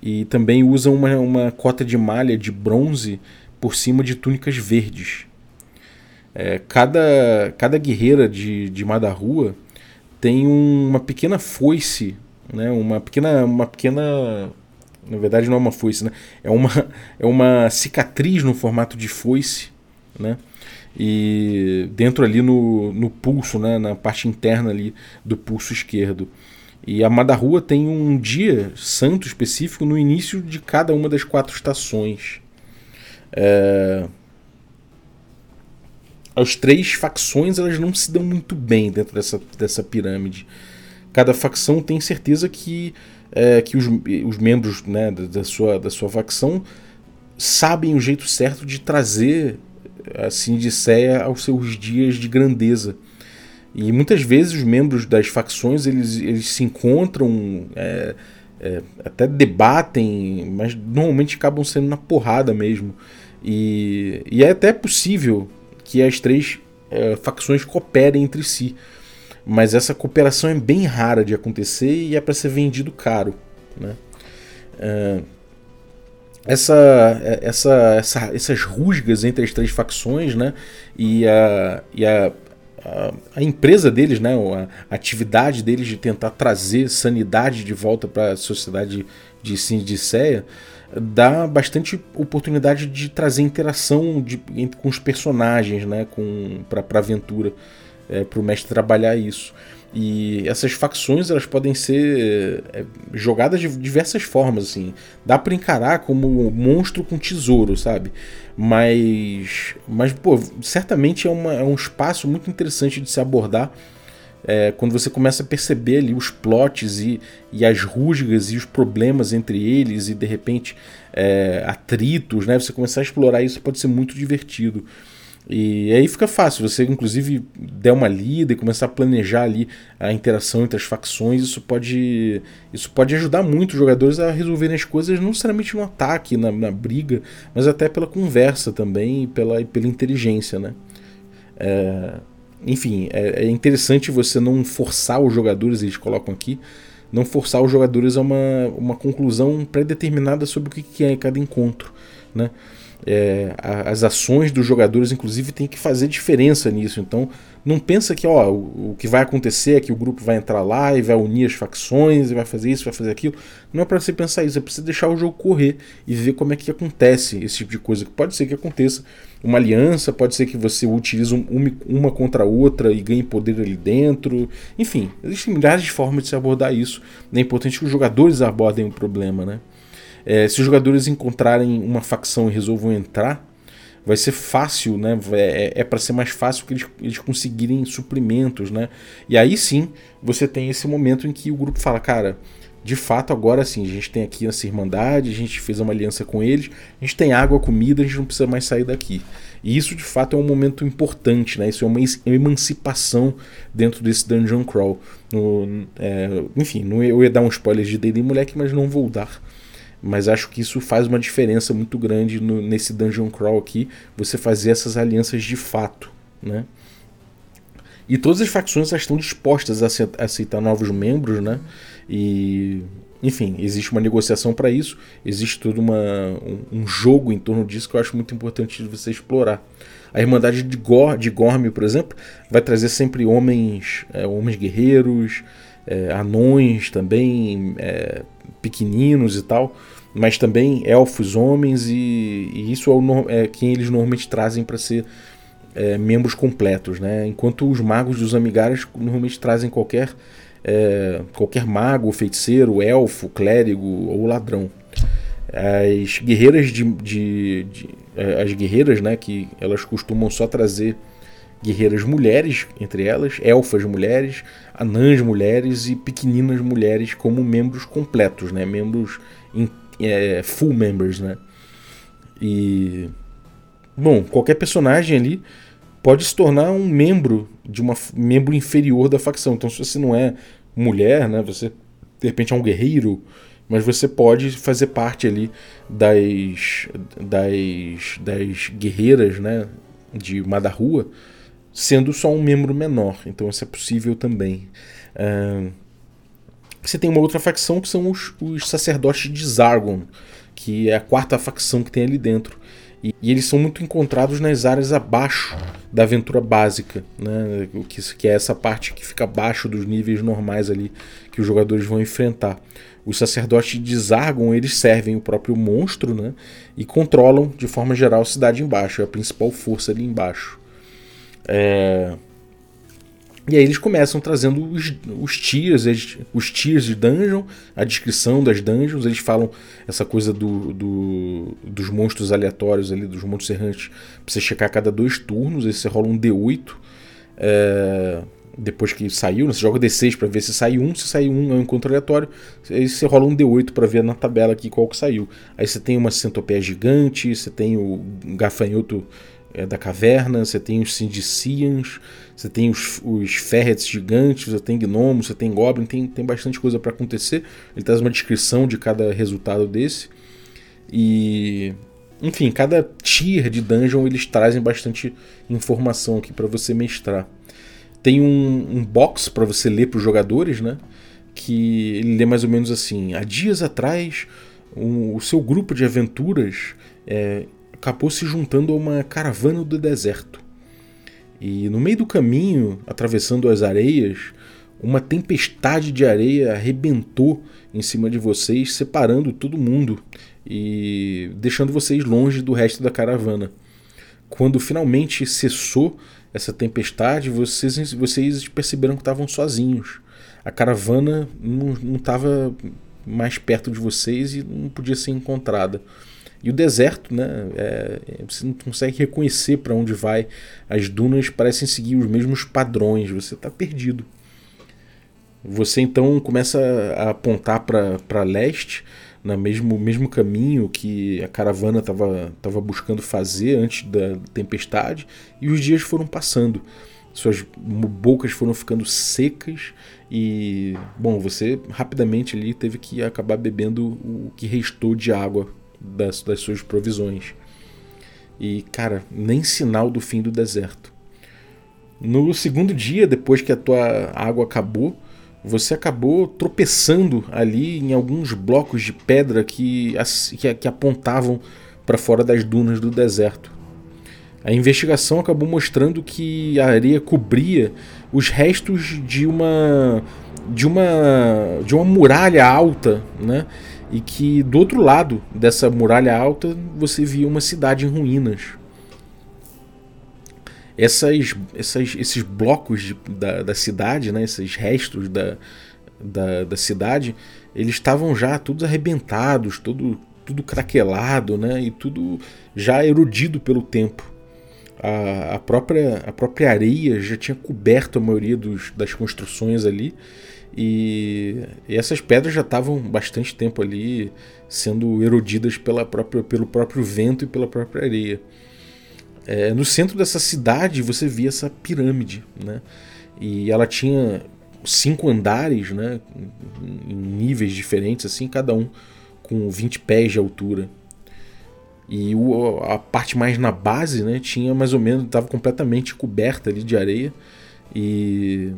[SPEAKER 4] e também usam uma, uma cota de malha de bronze por cima de túnicas verdes. É, cada, cada guerreira de, de Madarrua tem um, uma pequena foice, né, uma pequena, uma pequena na verdade não é uma foice, né? É uma, é uma cicatriz no formato de foice, né? E dentro ali no, no pulso, né? Na parte interna ali do pulso esquerdo. E a Madarrua tem um dia santo específico no início de cada uma das quatro estações. É... As três facções elas não se dão muito bem dentro dessa, dessa pirâmide. Cada facção tem certeza que é, que os, os membros né, da, sua, da sua facção sabem o jeito certo de trazer a Sindiceia aos seus dias de grandeza. E muitas vezes os membros das facções eles, eles se encontram, é, é, até debatem, mas normalmente acabam sendo na porrada mesmo. E, e é até possível que as três é, facções cooperem entre si mas essa cooperação é bem rara de acontecer e é para ser vendido caro. Né? Uh, essa, essa, essa, essas rusgas entre as três facções né? e, a, e a, a, a empresa deles, né? a, atividade deles de tentar trazer sanidade de volta para a sociedade de Sindiceia dá bastante oportunidade de trazer interação de, com os personagens né? para a aventura é, para o mestre trabalhar isso. E essas facções elas podem ser é, jogadas de diversas formas, assim. Dá para encarar como monstro com tesouro, sabe? Mas, mas pô, certamente é, uma, é um espaço muito interessante de se abordar é, quando você começa a perceber ali os plots e, e as rusgas e os problemas entre eles e de repente é, atritos, né? Você começar a explorar isso pode ser muito divertido. E aí fica fácil, você inclusive der uma lida e começar a planejar ali a interação entre as facções, isso pode, isso pode ajudar muito os jogadores a resolverem as coisas não necessariamente no ataque, na, na briga, mas até pela conversa também e pela, pela inteligência, né? É, enfim, é, é, interessante você não forçar os jogadores, eles colocam aqui, não forçar os jogadores a uma, uma conclusão pré-determinada sobre o que é cada encontro, né? É, as ações dos jogadores, inclusive, tem que fazer diferença nisso. Então, não pensa que ó, o, o, que vai acontecer é que o grupo vai entrar lá e vai unir as facções e vai fazer isso, vai fazer aquilo. Não é para você pensar isso, é para você deixar o jogo correr e ver como é que acontece esse tipo de coisa. Pode ser que aconteça uma aliança, pode ser que você utilize um, uma contra a outra e ganhe poder ali dentro. Enfim, existem milhares de formas de se abordar isso. É importante que os jogadores abordem o problema, né? É, se os jogadores encontrarem uma facção e resolvam entrar, vai ser fácil, né? É, é para ser mais fácil que eles, eles conseguirem suprimentos, né? E aí sim você tem esse momento em que o grupo fala, cara, de fato agora sim, a gente tem aqui essa irmandade, a gente fez uma aliança com eles, a gente tem água, comida, a gente não precisa mais sair daqui. E isso de fato é um momento importante, né? Isso é uma emancipação dentro desse dungeon crawl. No, é, enfim, eu ia dar um spoiler de D&D moleque, mas não vou dar mas acho que isso faz uma diferença muito grande no, nesse dungeon crawl aqui, você fazer essas alianças de fato, né? E todas as facções estão dispostas a aceitar novos membros, né? E enfim, existe uma negociação para isso, existe todo uma, um, um, jogo em torno disso que eu acho muito importante de você explorar. A Irmandade de, Gor, de Gorm, por exemplo, vai trazer sempre homens, é, homens guerreiros, é, anões também, é, pequeninos e tal, mas também elfos, homens, e, e isso é, o, é, quem eles normalmente trazem para ser é, membros completos, né? Enquanto os magos dos Amigaras normalmente trazem qualquer, é, qualquer mago, feiticeiro, elfo, clérigo ou ladrão. As guerreiras de, de, de, é, as guerreiras, né, que elas costumam só trazer guerreiras mulheres, entre elas, elfas mulheres, anãs mulheres e pequeninas mulheres como membros completos, né? Membros in, é, full members, né? E bom, qualquer personagem ali pode se tornar um membro de uma membro inferior da facção. Então, se você não é mulher, né? Você de repente é um guerreiro, mas você pode fazer parte ali das das, das guerreiras, né? De Madarrua sendo só um membro menor. Então isso é possível também. Uh, você tem uma outra facção que são os, os, sacerdotes de Zargon, que é a quarta facção que tem ali dentro. E, e, eles são muito encontrados nas áreas abaixo da aventura básica, né? que, que é essa parte que fica abaixo dos níveis normais ali que os jogadores vão enfrentar. Os sacerdotes de Zargon eles servem o próprio monstro né? e controlam de forma geral a cidade embaixo, é a principal força ali embaixo. É... E aí eles começam trazendo os, os tiers, os tiers de dungeon, a descrição das dungeons, eles falam essa coisa do, do dos monstros aleatórios ali, dos monstros errantes, pra você checar a cada dois turnos, aí você rola um D8. É, depois que saiu, né, você joga D6 para ver se sai um, se sai um é um encontro aleatório, aí você rola um D8 para ver na tabela aqui qual que saiu. Aí você tem uma centopeia gigante, você tem o gafanhoto é, da caverna, você tem os Sindicians, você tem os, os Ferrets gigantes, você tem Gnomos, você tem Goblin, tem, tem bastante coisa para acontecer. Ele traz uma descrição de cada resultado desse. E. Enfim, cada tier de dungeon eles trazem bastante informação aqui para você mestrar. Tem um, um box para você ler para os jogadores, né? Que ele lê mais ou menos assim: há dias atrás, um, o seu grupo de aventuras é, acabou se juntando a uma caravana do deserto. E no meio do caminho, atravessando as areias, uma tempestade de areia arrebentou em cima de vocês, separando todo mundo e deixando vocês longe do resto da caravana. Quando finalmente cessou essa tempestade, vocês, vocês perceberam que estavam sozinhos. A caravana não estava mais perto de vocês e não podia ser encontrada. E o deserto, né? É, você não consegue reconhecer para onde vai. As dunas parecem seguir os mesmos padrões. Você está perdido. Você então começa a apontar para leste, no mesmo, mesmo caminho que a caravana estava buscando fazer antes da tempestade, e os dias foram passando. Suas bocas foram ficando secas e, bom, você rapidamente ali teve que acabar bebendo o que restou de água das, das suas provisões. E, cara, nem sinal do fim do deserto. No segundo dia, depois que a tua água acabou, você acabou tropeçando ali em alguns blocos de pedra que, que, que apontavam para fora das dunas do deserto. A investigação acabou mostrando que a areia cobria os restos de uma de uma de uma muralha alta, né? E que do outro lado dessa muralha alta você via uma cidade em ruínas. Essas, essas, esses blocos de, da, da cidade, né, esses restos da, da, da cidade, eles estavam já todos arrebentados, todo, tudo craquelado né, e tudo já erodido pelo tempo. A, a, própria, a própria areia já tinha coberto a maioria dos, das construções ali e, e essas pedras já estavam bastante tempo ali sendo erodidas pela própria, pelo próprio vento e pela própria areia. É, no centro dessa cidade você via essa pirâmide, né? E ela tinha cinco andares, né? Em níveis diferentes, assim, cada um com 20 pés de altura. E o, a parte mais na base, né? Tinha mais ou menos, estava completamente coberta ali de areia e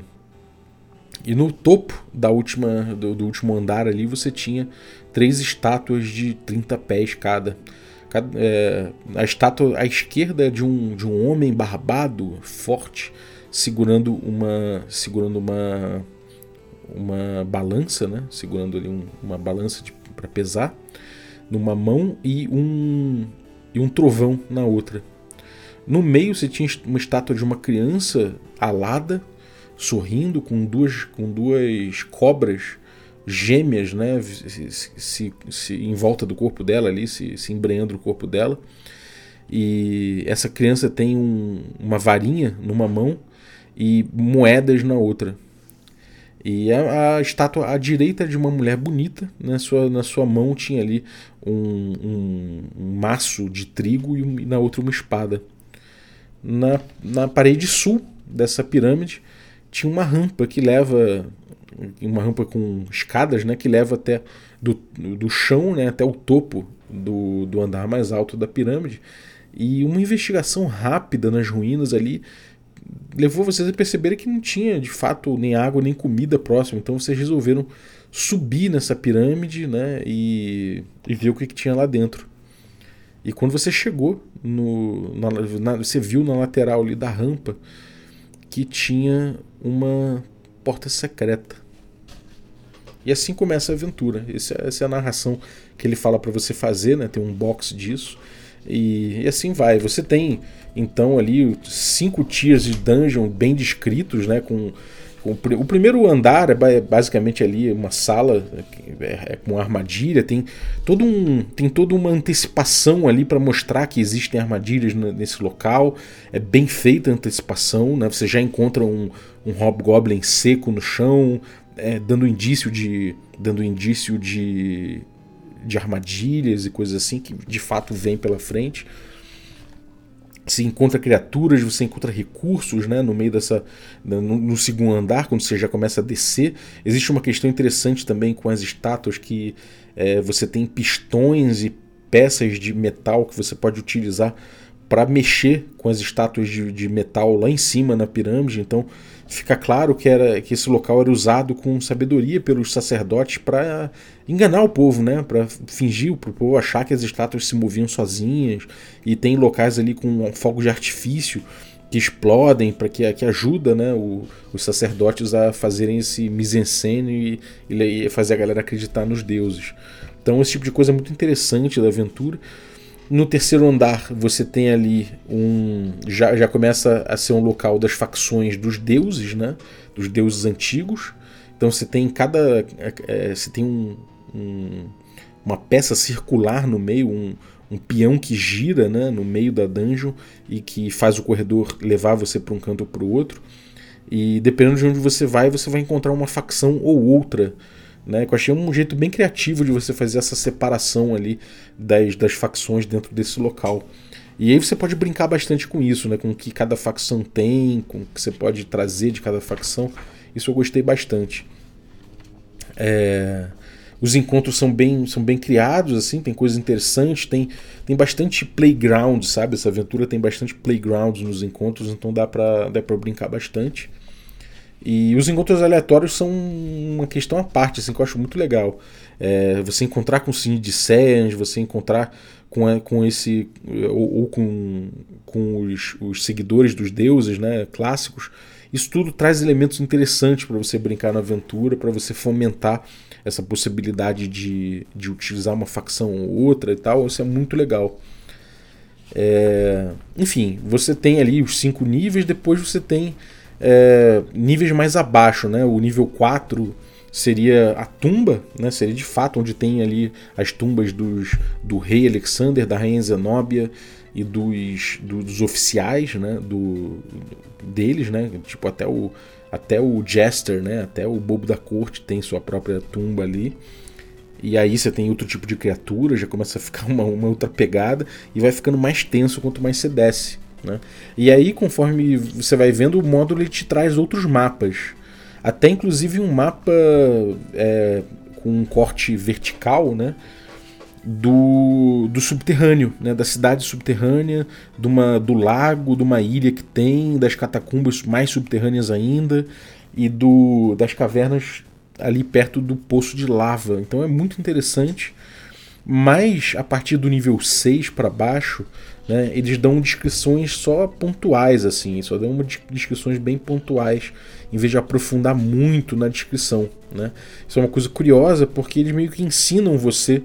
[SPEAKER 4] e no topo da última, do, do, último andar ali você tinha três estátuas de 30 pés cada. cada é, a estátua à esquerda de um, de um homem barbado, forte, segurando uma segurando uma uma balança, né? Segurando ali um, uma balança para pesar numa mão e um e um trovão na outra. No meio você tinha uma estátua de uma criança alada sorrindo com duas, com duas cobras gêmeas, né, se, se, se, em volta do corpo dela ali, se, se embrenhando o corpo dela. e essa criança tem um, uma varinha numa mão e moedas na outra. E a, a, estátua à direita de uma mulher bonita, na sua, na sua mão tinha ali um, um, um maço de trigo e, e, na outra uma espada. Na, na parede sul dessa pirâmide tinha uma rampa que leva uma rampa com escadas, né, que leva até do, do chão, né, até o topo do, do andar mais alto da pirâmide. E uma investigação rápida nas ruínas ali levou vocês a perceberem que não tinha de fato nem água nem comida próximo. Então vocês resolveram subir nessa pirâmide né, e, e ver o que, que tinha lá dentro. E quando você chegou, no, na, na, você viu na lateral ali da rampa que tinha uma porta secreta. E assim começa a aventura. Essa, essa é a narração que ele fala para você fazer, né? Tem um box disso. E, e, assim vai. Você tem então ali cinco tiers de dungeon bem descritos, né? Com o primeiro andar é basicamente ali uma sala é, é com armadilha. Tem todo um tem toda uma antecipação ali para mostrar que existem armadilhas nesse local. É bem feita a antecipação, né? Você já encontra um, um hobgoblin seco no chão, é, dando indício de dando indício de de armadilhas e coisas assim que de fato vem pela frente. Você encontra criaturas, você encontra recursos né, no meio dessa. No, no, segundo andar, quando você já começa a descer. Existe uma questão interessante também com as estátuas que é, você tem pistões e peças de metal que você pode utilizar para mexer com as estátuas de, de metal lá em cima na pirâmide. Então fica claro que, era, que esse local era usado com sabedoria pelos sacerdotes para enganar o povo, né? para fingir para o povo achar que as estátuas se moviam sozinhas. E tem locais ali com fogos de artifício que explodem para que, que ajuda né, o, os sacerdotes a fazerem esse mise-en-scène e, e fazer a galera acreditar nos deuses. Então esse tipo de coisa é muito interessante da aventura. No terceiro andar você tem ali um. Já, já começa a ser um local das facções dos deuses, né? Dos deuses antigos. Então você tem cada. É, você tem um, um, uma peça circular no meio, um, um peão que gira né, no meio da dungeon e que faz o corredor levar você para um canto ou para o outro. E dependendo de onde você vai, você vai encontrar uma facção ou outra né, eu achei um jeito bem criativo de você fazer essa separação ali das, das facções dentro desse local. E aí você pode brincar bastante com isso, né, com o que cada facção tem, com o que você pode trazer de cada facção. Isso eu gostei bastante. É... Os encontros são bem, são bem criados, assim, tem coisas interessantes, tem, tem bastante playground, sabe? Essa aventura tem bastante playground nos encontros, então dá pra, dá pra brincar bastante. E os encontros aleatórios são uma questão à parte, assim, que eu acho muito legal. É, você encontrar com o Cine de Sens, você encontrar com, com esse. ou, ou com, com os, os, seguidores dos deuses né, clássicos. Isso tudo traz elementos interessantes para você brincar na aventura, para você fomentar essa possibilidade de, de utilizar uma facção ou outra e tal. Isso é muito legal. É, enfim, você tem ali os cinco níveis, depois você tem é, níveis mais abaixo, né? O nível 4 seria a tumba, né? Seria de fato onde tem ali as tumbas dos, do rei Alexander, da rainha Zenóbia e dos, dos oficiais, né? Do, deles, né? Tipo até o até o Jester, né? Até o bobo da corte tem sua própria tumba ali. E aí você tem outro tipo de criatura, já começa a ficar uma, uma outra pegada e vai ficando mais tenso quanto mais você desce. Né? E aí, conforme você vai vendo, o módulo ele te traz outros mapas. Até inclusive um mapa é, com um corte vertical né? do, do subterrâneo, né? da cidade subterrânea, de uma, do lago, de uma ilha que tem, das catacumbas mais subterrâneas ainda, e do, das cavernas ali perto do poço de lava. Então é muito interessante. Mas a partir do nível 6 para baixo, né, eles dão descrições só pontuais, assim, só dão descrições bem pontuais, em vez de aprofundar muito na descrição. Né? Isso é uma coisa curiosa, porque eles meio que ensinam você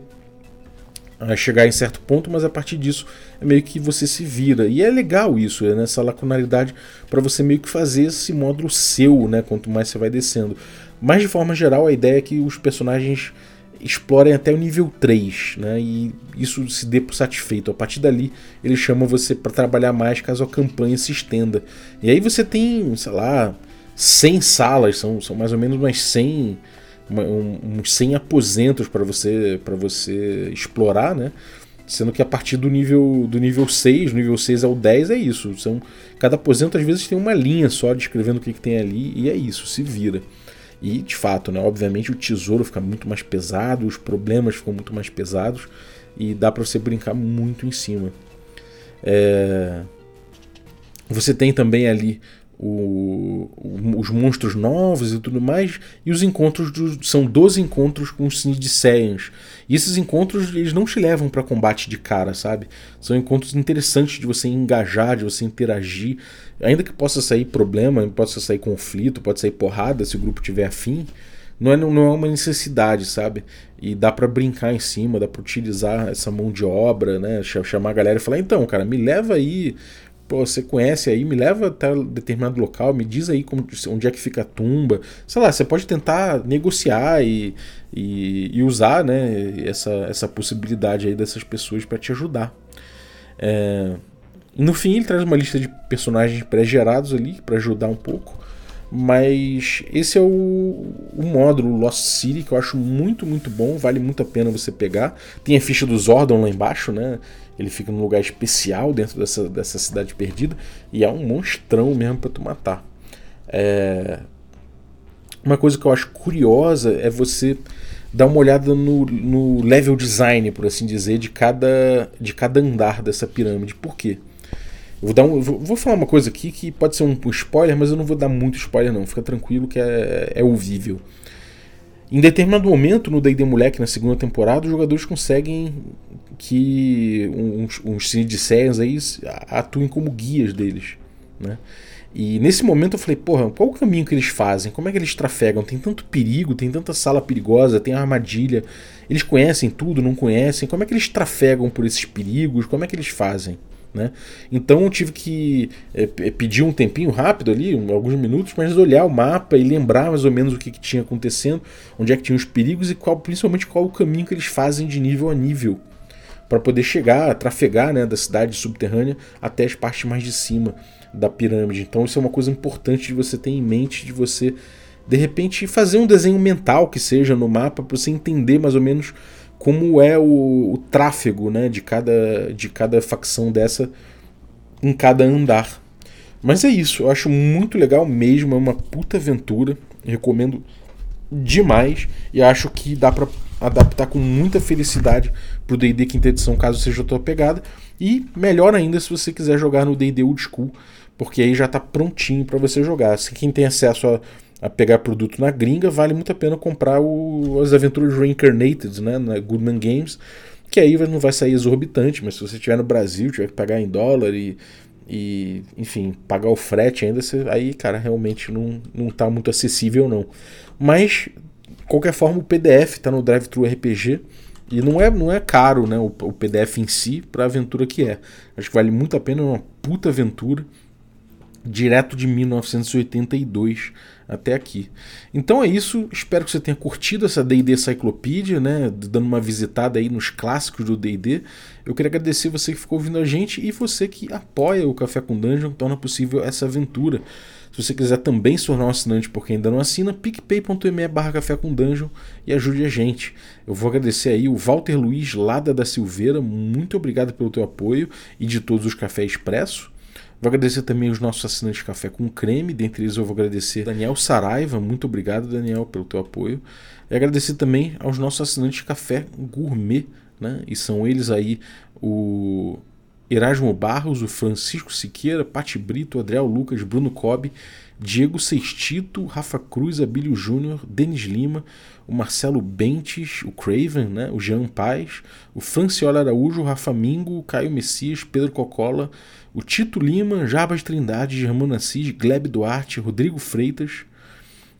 [SPEAKER 4] a chegar em certo ponto, mas a partir disso é meio que você se vira. E é legal isso, é nessa lacunaridade para você meio que fazer esse módulo seu, né, quanto mais você vai descendo. Mas de forma geral, a ideia é que os personagens explorem até o nível 3, né? E isso se dê por satisfeito. A partir dali, eles chamam você para trabalhar mais caso a campanha se estenda. E aí você tem, sei lá, 100 salas, são, são mais ou menos umas 100, uma, um, uns 100 aposentos para você para você explorar, né? Sendo que a partir do nível do nível 6, nível 6 ao 10 é isso. São, cada aposento às vezes tem uma linha só descrevendo o que, que tem ali e é isso, se vira. E de fato, né, obviamente o tesouro fica muito mais pesado, os problemas ficam muito mais pesados e dá para você brincar muito em cima. É... Você tem também ali o, os monstros novos e tudo mais, e os encontros do, são 12 encontros com os Saiyans. E esses encontros eles não te levam para combate de cara, sabe? São encontros interessantes de você engajar, de você interagir, ainda que possa sair problema, possa sair conflito, pode sair porrada se o grupo tiver afim. Não é, não é uma necessidade, sabe? E dá para brincar em cima, dá para utilizar essa mão de obra, né? Chamar a galera e falar: então, cara, me leva aí pô, você conhece aí, me leva até determinado local, me diz aí como, onde é que fica a tumba. Sei lá, você pode tentar negociar e, e, e usar né, essa, essa possibilidade aí dessas pessoas para te ajudar. É, no fim ele traz uma lista de personagens pré-gerados ali para ajudar um pouco. Mas esse é o, o módulo Lost City que eu acho muito, muito bom, vale muito a pena você pegar. Tem a ficha do Zordon lá embaixo, né? Ele fica num lugar especial dentro dessa, dessa cidade perdida e é um monstrão mesmo para tu matar. É... Uma coisa que eu acho curiosa é você dar uma olhada no, no level design, por assim dizer, de cada, de cada andar dessa pirâmide. Por quê? vou, dar um, vou, vou, falar uma coisa aqui que pode ser um, spoiler, mas eu não vou dar muito spoiler não. Fica tranquilo que é, é ouvível. Em determinado momento, no D&D Moleque, na segunda temporada, os jogadores conseguem que uns, uns de aí atuem como guias deles, né? E nesse momento eu falei, porra, qual o caminho que eles fazem? Como é que eles trafegam? Tem tanto perigo, tem tanta sala perigosa, tem armadilha. Eles conhecem tudo, não conhecem? Como é que eles trafegam por esses perigos? Como é que eles fazem? Né? Então eu tive que é, pedir um tempinho rápido ali, um, alguns minutos, mas olhar o mapa e lembrar mais ou menos o que, que tinha acontecendo, onde é que tinha os perigos e qual, principalmente qual o caminho que eles fazem de nível a nível para poder chegar, trafegar né, da cidade subterrânea até as partes mais de cima da pirâmide. Então isso é uma coisa importante de você ter em mente, de você de repente fazer um desenho mental que seja no mapa para você entender mais ou menos como é o, o tráfego né, de, cada, de cada facção dessa em cada andar. Mas é isso, eu acho muito legal mesmo, é uma puta aventura, recomendo demais e acho que dá para adaptar com muita felicidade pro D&D quinta edição, caso seja a tua pegada, e melhor ainda se você quiser jogar no D&D Old School, porque aí já está prontinho para você jogar. Se quem tem acesso a a pegar produto na gringa, vale muito a pena comprar o, as aventuras Reincarnated, né, na Goodman Games, que aí não vai sair exorbitante, mas se você estiver no Brasil, tiver que pagar em dólar e, e enfim, pagar o frete ainda, você, aí, cara, realmente não, não tá muito acessível não. Mas, qualquer forma, o PDF está no Drive-Thru RPG, e não é, não é caro né, o, o PDF em si para a aventura que é. Acho que vale muito a pena, é uma puta aventura direto de 1982 até aqui. Então é isso, espero que você tenha curtido essa D&D Cyclopedia, né, dando uma visitada aí nos clássicos do D&D. Eu queria agradecer você que ficou ouvindo a gente e você que apoia o Café com Dungeon, torna possível essa aventura. Se você quiser também se tornar um assinante porque ainda não assina, picpay.me barra café com dungeon e ajude a gente. Eu vou agradecer aí o Walter Luiz Lada da Silveira, muito obrigado pelo teu apoio e de todos os Café Expresso. Vou agradecer também os nossos assinantes de café com creme, dentre eles eu vou agradecer Daniel Saraiva, muito obrigado Daniel pelo teu apoio. E agradecer também aos nossos assinantes de café gourmet, né? E são eles aí o Erasmo Barros, o Francisco Siqueira, Pati Brito, Adriel Lucas, Bruno Cobb, Diego Sextito, Rafa Cruz, Abílio Júnior, Denis Lima, o Marcelo Bentes, o Craven, né, o Jean Paz, o Franciola Araújo, o Rafa Mingo, o Caio Messias, Pedro Cocola, o Tito Lima, Jabas Trindade, Germano Assis, Gleb Duarte, Rodrigo Freitas,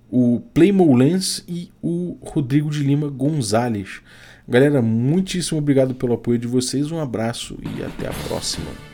[SPEAKER 4] o Playmo Lens e o Rodrigo de Lima Gonzalez. Galera, muitíssimo obrigado pelo apoio de vocês, um abraço e até a próxima.